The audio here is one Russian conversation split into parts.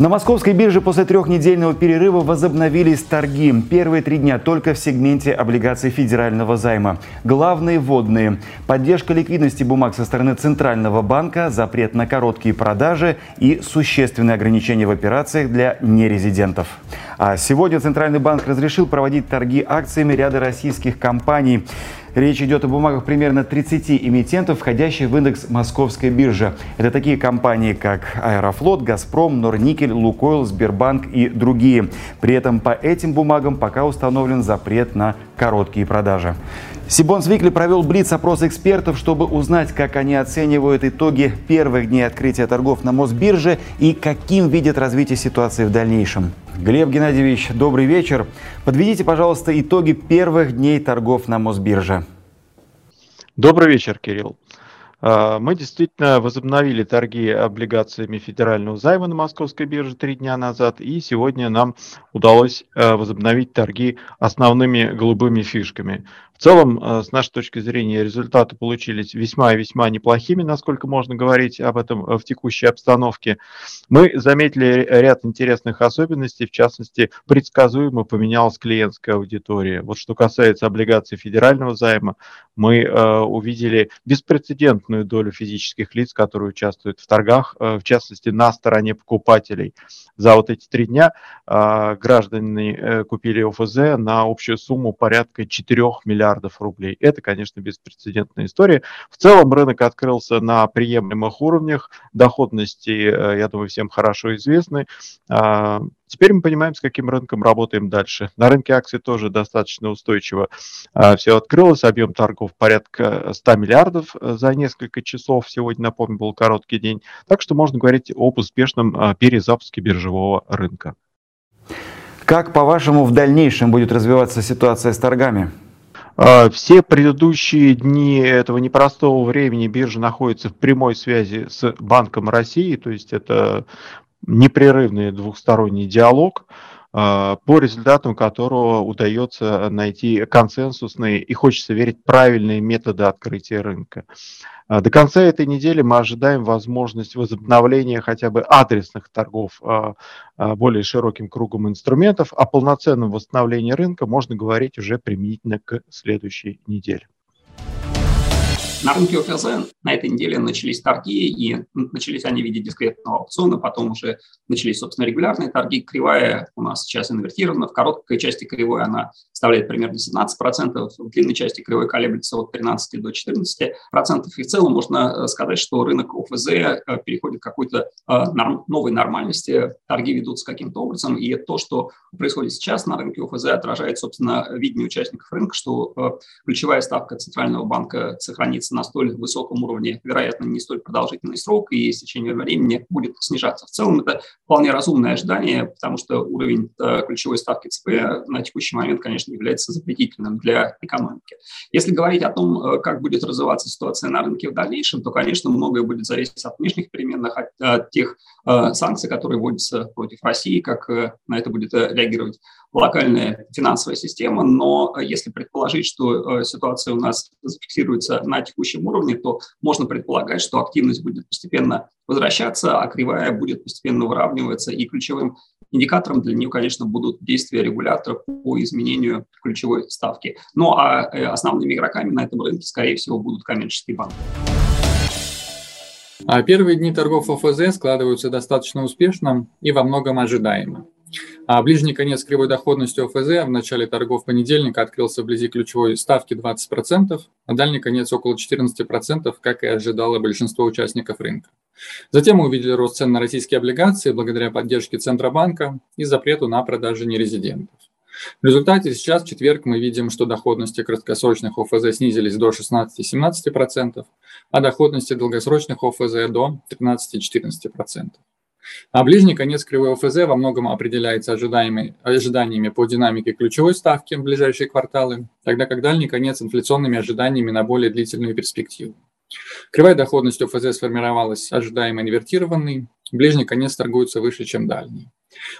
На московской бирже после трехнедельного перерыва возобновились торги. Первые три дня только в сегменте облигаций федерального займа. Главные вводные – поддержка ликвидности бумаг со стороны Центрального банка, запрет на короткие продажи и существенные ограничения в операциях для нерезидентов. А сегодня Центральный банк разрешил проводить торги акциями ряда российских компаний. Речь идет о бумагах примерно 30 эмитентов, входящих в индекс Московской биржи. Это такие компании, как Аэрофлот, Газпром, Норникель, Лукойл, Сбербанк и другие. При этом по этим бумагам пока установлен запрет на короткие продажи. Сибон Свикли провел блиц-опрос экспертов, чтобы узнать, как они оценивают итоги первых дней открытия торгов на Мосбирже и каким видят развитие ситуации в дальнейшем. Глеб Геннадьевич, добрый вечер. Подведите, пожалуйста, итоги первых дней торгов на Мосбирже. Добрый вечер, Кирилл. А, мы действительно возобновили торги облигациями федерального займа на московской бирже три дня назад, и сегодня нам удалось а, возобновить торги основными голубыми фишками. В целом, а, с нашей точки зрения, результаты получились весьма и весьма неплохими, насколько можно говорить об этом в текущей обстановке. Мы заметили ряд интересных особенностей, в частности, предсказуемо поменялась клиентская аудитория. Вот что касается облигаций федерального займа, мы увидели беспрецедентно крупную долю физических лиц, которые участвуют в торгах, э, в частности, на стороне покупателей. За вот эти три дня э, граждане э, купили ОФЗ на общую сумму порядка 4 миллиардов рублей. Это, конечно, беспрецедентная история. В целом рынок открылся на приемлемых уровнях, доходности, я думаю, всем хорошо известны. А, Теперь мы понимаем, с каким рынком работаем дальше. На рынке акций тоже достаточно устойчиво а, все открылось. Объем торгов порядка 100 миллиардов э, за несколько часов. Сегодня, напомню, был короткий день. Так что можно говорить об успешном а, перезапуске биржевого рынка. Как, по-вашему, в дальнейшем будет развиваться ситуация с торгами? А, все предыдущие дни этого непростого времени биржа находится в прямой связи с Банком России, то есть это непрерывный двухсторонний диалог, по результатам которого удается найти консенсусные и, хочется верить, правильные методы открытия рынка. А, до конца этой недели мы ожидаем возможность возобновления хотя бы адресных торгов а, более широким кругом инструментов, о полноценном восстановлении рынка можно говорить уже применительно к следующей неделе. На рынке ОФЗ на этой неделе начались торги, и начались они в виде дискретного аукциона, потом уже начались, собственно, регулярные торги. Кривая у нас сейчас инвертирована, в короткой части кривой она составляет примерно 17%, в длинной части кривой колеблется от 13 до 14%. И в целом можно э, сказать, что рынок ОФЗ э, переходит к какой-то э, новой нормальности, торги ведутся каким-то образом, и то, что происходит сейчас на рынке ОФЗ, отражает, собственно, видение участников рынка, что ключевая ставка Центрального банка сохранится находится на столь высоком уровне, вероятно, не столь продолжительный срок, и с течением времени будет снижаться. В целом это вполне разумное ожидание, потому что уровень э, ключевой ставки ЦБ на текущий момент, конечно, является запретительным для экономики. Если говорить о том, э, как будет развиваться ситуация на рынке в дальнейшем, то, конечно, многое будет зависеть от внешних переменных, от, от тех э, санкций, которые вводятся против России, как на это будет реагировать локальная финансовая система, но если предположить, что ситуация у нас зафиксируется на текущий текущем уровне, то можно предполагать, что активность будет постепенно возвращаться, а кривая будет постепенно выравниваться, и ключевым индикатором для нее, конечно, будут действия регулятора по изменению ключевой ставки. Ну а э, основными игроками на этом рынке, скорее всего, будут коммерческие банки. А первые дни торгов ОФЗ складываются достаточно успешно и во многом ожидаемо. А ближний конец кривой доходности ОФЗ в начале торгов понедельника открылся вблизи ключевой ставки 20%, а дальний конец около 14%, как и ожидало большинство участников рынка. Затем мы увидели рост цен на российские облигации благодаря поддержке Центробанка и запрету на продажи нерезидентов. В результате сейчас в четверг мы видим, что доходности краткосрочных ОФЗ снизились до 16-17%, а доходности долгосрочных ОФЗ до 13-14%. А ближний конец кривой ОФЗ во многом определяется ожиданиями по динамике ключевой ставки в ближайшие кварталы, тогда как дальний конец инфляционными ожиданиями на более длительную перспективу. Кривая доходность ОФЗ сформировалась ожидаемо инвертированной, ближний конец торгуется выше, чем дальний.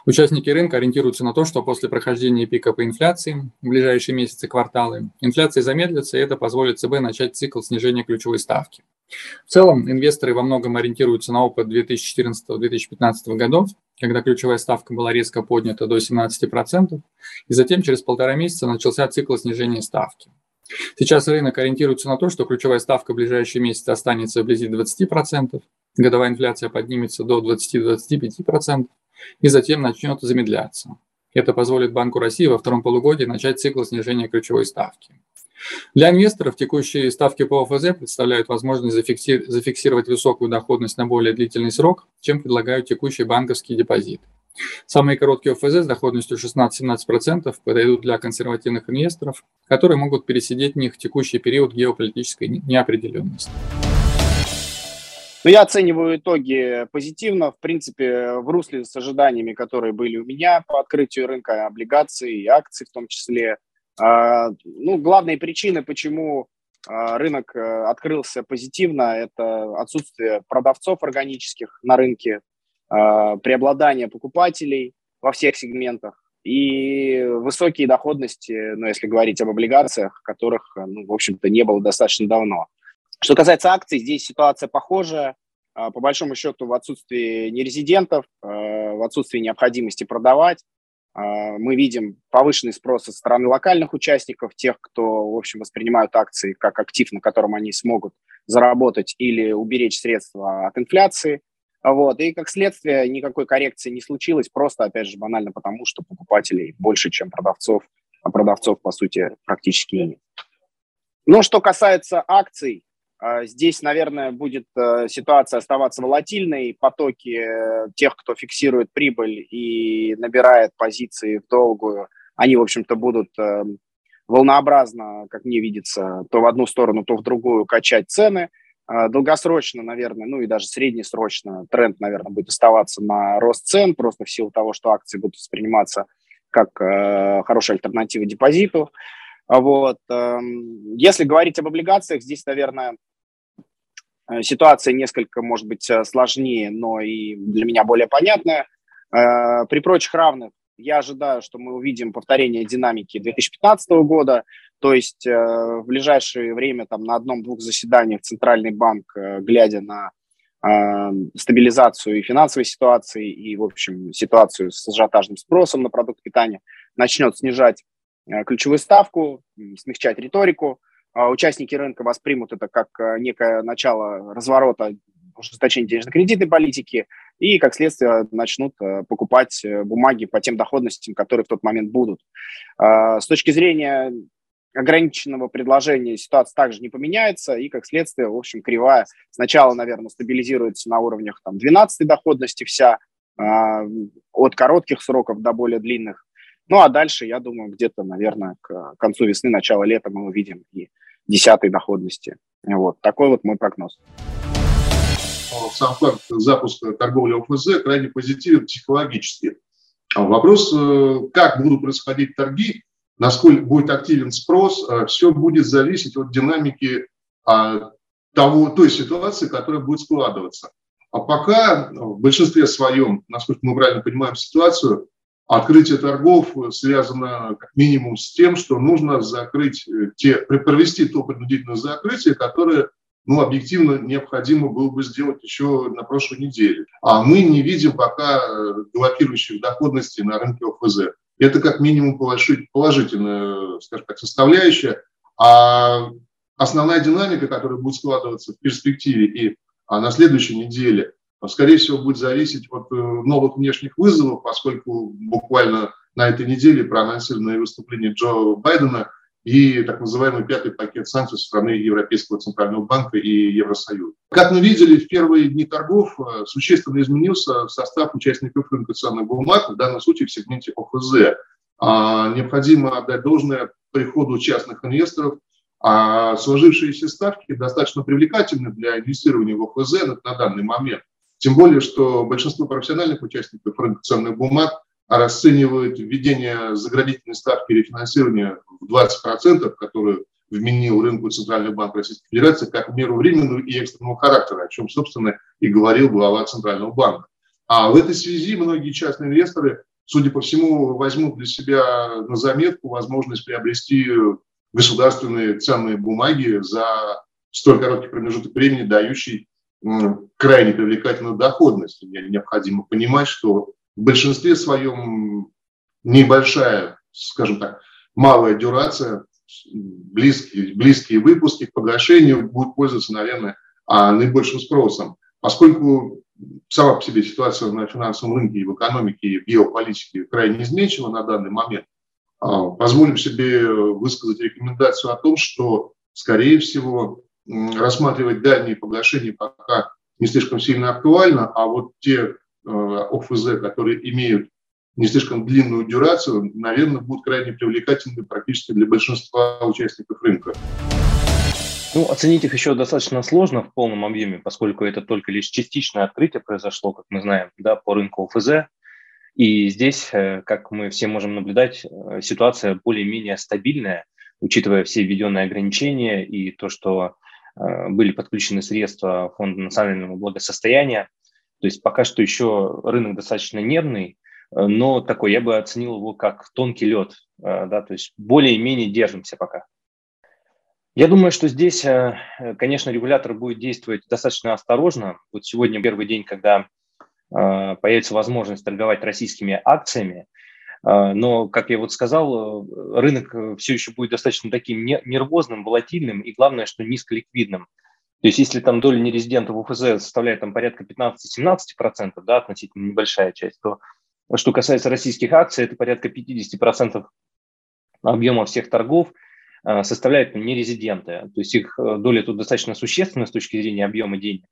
Участники рынка ориентируются на то, что после прохождения пика по инфляции в ближайшие месяцы кварталы инфляция замедлится, и это позволит ЦБ начать цикл снижения ключевой ставки. В целом, инвесторы во многом ориентируются на опыт 2014-2015 годов, когда ключевая ставка была резко поднята до 17%, и затем через полтора месяца начался цикл снижения ставки. Сейчас рынок ориентируется на то, что ключевая ставка в ближайшие месяцы останется вблизи 20%, годовая инфляция поднимется до 20-25% и затем начнет замедляться. Это позволит Банку России во втором полугодии начать цикл снижения ключевой ставки. Для инвесторов текущие ставки по ОФЗ представляют возможность зафиксировать высокую доходность на более длительный срок, чем предлагают текущие банковские депозиты. Самые короткие ОФЗ с доходностью 16-17% подойдут для консервативных инвесторов, которые могут пересидеть в них текущий период геополитической неопределенности. Но ну, я оцениваю итоги позитивно, в принципе, в русле с ожиданиями, которые были у меня по открытию рынка облигаций и акций в том числе. А, ну, главные причины, почему а, рынок э, открылся позитивно, это отсутствие продавцов органических на рынке, а, преобладание покупателей во всех сегментах и высокие доходности, ну, если говорить об облигациях, которых, ну, в общем-то, не было достаточно давно. Что касается акций, здесь ситуация похожая. По большому счету, в отсутствии нерезидентов, а, в отсутствии необходимости продавать, мы видим повышенный спрос со стороны локальных участников, тех, кто, в общем, воспринимают акции как актив, на котором они смогут заработать или уберечь средства от инфляции. Вот. И как следствие никакой коррекции не случилось, просто, опять же, банально потому, что покупателей больше, чем продавцов, а продавцов, по сути, практически нет. Но что касается акций, а, здесь, наверное, будет э, ситуация оставаться волатильной. Потоки э, тех, кто фиксирует прибыль и набирает позиции в долгую, они, в общем-то, будут э, волнообразно, как мне видится, то в одну сторону, то в другую качать цены. А, долгосрочно, наверное, ну и даже среднесрочно тренд, наверное, будет оставаться на рост цен, просто в силу того, что акции будут восприниматься как хорошая альтернатива депозиту. Вот. Эм, если говорить об облигациях, здесь, наверное, Э, ситуация несколько, может быть, э, сложнее, но и для меня более понятная. Э, при прочих равных я ожидаю, что мы увидим повторение динамики 2015 года, то есть в ближайшее время там, на одном-двух заседаниях Центральный банк, глядя на стабилизацию и финансовой ситуации, и, в общем, ситуацию с ажиотажным спросом на продукт питания, начнет снижать ключевую ставку, смягчать риторику, участники рынка воспримут это как э, некое начало разворота ужесточения денежно-кредитной политики и, как следствие, начнут э, покупать э, бумаги по тем доходностям, которые в тот момент будут. А, с точки зрения ограниченного предложения ситуация также не поменяется, и, как следствие, в общем, кривая сначала, наверное, стабилизируется на уровнях там, 12 доходности вся, а, от коротких сроков до более длинных, ну, а дальше, я думаю, где-то, наверное, к концу весны, начало лета мы увидим и десятой доходности. Вот. Такой вот мой прогноз. Сам факт запуска торговли ОФЗ крайне позитивен психологически. А вопрос, э, как будут происходить торги, насколько будет активен спрос, э, все будет зависеть от динамики а, того, той ситуации, которая будет складываться. А пока в большинстве своем, насколько мы правильно понимаем ситуацию, Открытие торгов связано как минимум с тем, что нужно закрыть э, те, провести то принудительное закрытие, которое ну, объективно необходимо было бы сделать еще на прошлой неделе. А мы не видим пока э, галопирующих доходностей на рынке ОФЗ. Это как минимум положительная, скажем так, составляющая. А основная динамика, которая будет складываться в перспективе и а на следующей неделе, скорее всего, будет зависеть от э, новых внешних вызовов, поскольку буквально на этой неделе проанонсировано выступление Джо Байдена и так называемый пятый пакет санкций со стороны Европейского центрального банка и Евросоюза. Как мы видели, в первые дни торгов э, существенно изменился состав участников рынка ценных бумаг, в данном случае в сегменте ОФЗ. А, необходимо отдать должное приходу частных инвесторов, а сложившиеся ставки достаточно привлекательны для инвестирования в ОФЗ на данный момент. Тем более, что большинство профессиональных участников рынка ценных бумаг расценивают введение заградительной ставки рефинансирования в 20%, которую вменил рынку Центральный банк Российской Федерации, как меру временную и экстренного характера, о чем, собственно, и говорил глава Центрального банка. А в этой связи многие частные инвесторы, судя по всему, возьмут для себя на заметку возможность приобрести государственные ценные бумаги за столь короткий промежуток времени, дающий крайне привлекательную доходность. Необходимо понимать, что в большинстве своем небольшая, скажем так, малая дюрация, близкие, близкие выпуски к погашению будут пользоваться, наверное, а, наибольшим спросом. Поскольку сама по себе ситуация на финансовом рынке и в экономике, и в геополитике крайне изменчива на данный момент, а, позволим себе высказать рекомендацию о том, что, скорее всего, рассматривать дальние погашения пока не слишком сильно актуально, а вот те а, ОФЗ, которые имеют не слишком длинную дюрацию, наверное, будут крайне привлекательны практически для большинства участников рынка. Ну, оценить их еще достаточно сложно в полном объеме, поскольку это только лишь частичное открытие произошло, как мы знаем, да, по рынку ОФЗ. И здесь, э, как мы все можем наблюдать, э, ситуация более-менее стабильная, учитывая все введенные ограничения и то, что э, были подключены средства Фонда национального благосостояния. То есть пока что еще рынок достаточно нервный, но такой, я бы оценил его как тонкий лед, да, то есть более-менее держимся пока. Я думаю, что здесь, э, конечно, регулятор будет действовать достаточно осторожно. Вот сегодня первый день, когда э, появится возможность торговать российскими акциями, э, но, как я вот сказал, рынок все еще будет достаточно таким нервозным, волатильным и, главное, что низколиквидным. То есть если там доля нерезидентов в УФЗ составляет там порядка 15-17%, да, относительно небольшая часть, то что касается российских акций, это порядка 50% объема всех торгов – Э, составляют нерезиденты. То есть их э, доля тут достаточно существенна с точки зрения объема денег.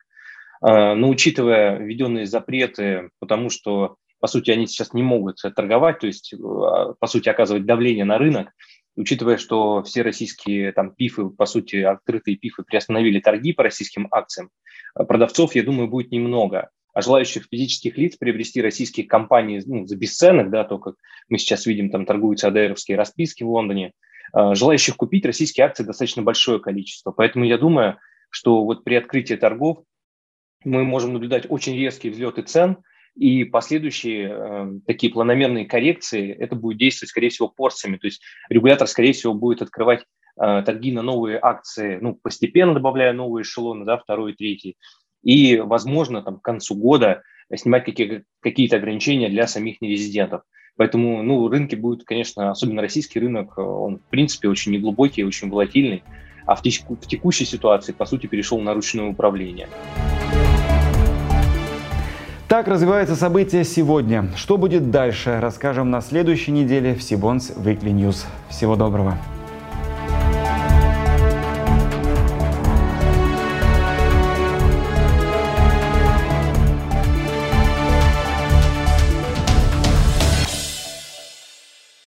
Э, но учитывая введенные запреты, потому что, по сути, они сейчас не могут торговать, то есть, по сути, оказывать давление на рынок, учитывая, что все российские там пифы, по сути, открытые пифы приостановили торги по российским акциям, продавцов, я думаю, будет немного. А желающих физических лиц приобрести российские компании ну, за бесценок, да, то, как мы сейчас видим, там торгуются АДРовские расписки в Лондоне – Э, желающих купить российские акции достаточно большое количество. Поэтому я думаю, что вот при открытии торгов мы можем наблюдать очень резкие взлеты цен, и последующие э, такие планомерные коррекции, это будет действовать, скорее всего, порциями. То есть регулятор, скорее всего, будет открывать э, торги на новые акции, ну, постепенно добавляя новые эшелоны, да, второй, третий. И, возможно, там, к концу года снимать какие- какие-то ограничения для самих нерезидентов. Поэтому ну, рынки будут, конечно, особенно российский рынок, он в принципе очень неглубокий, очень волатильный, а в, теку, в текущей ситуации, по сути, перешел на ручное управление. Так развиваются события сегодня. Что будет дальше, расскажем на следующей неделе в Сибонс Weekly News. Всего доброго.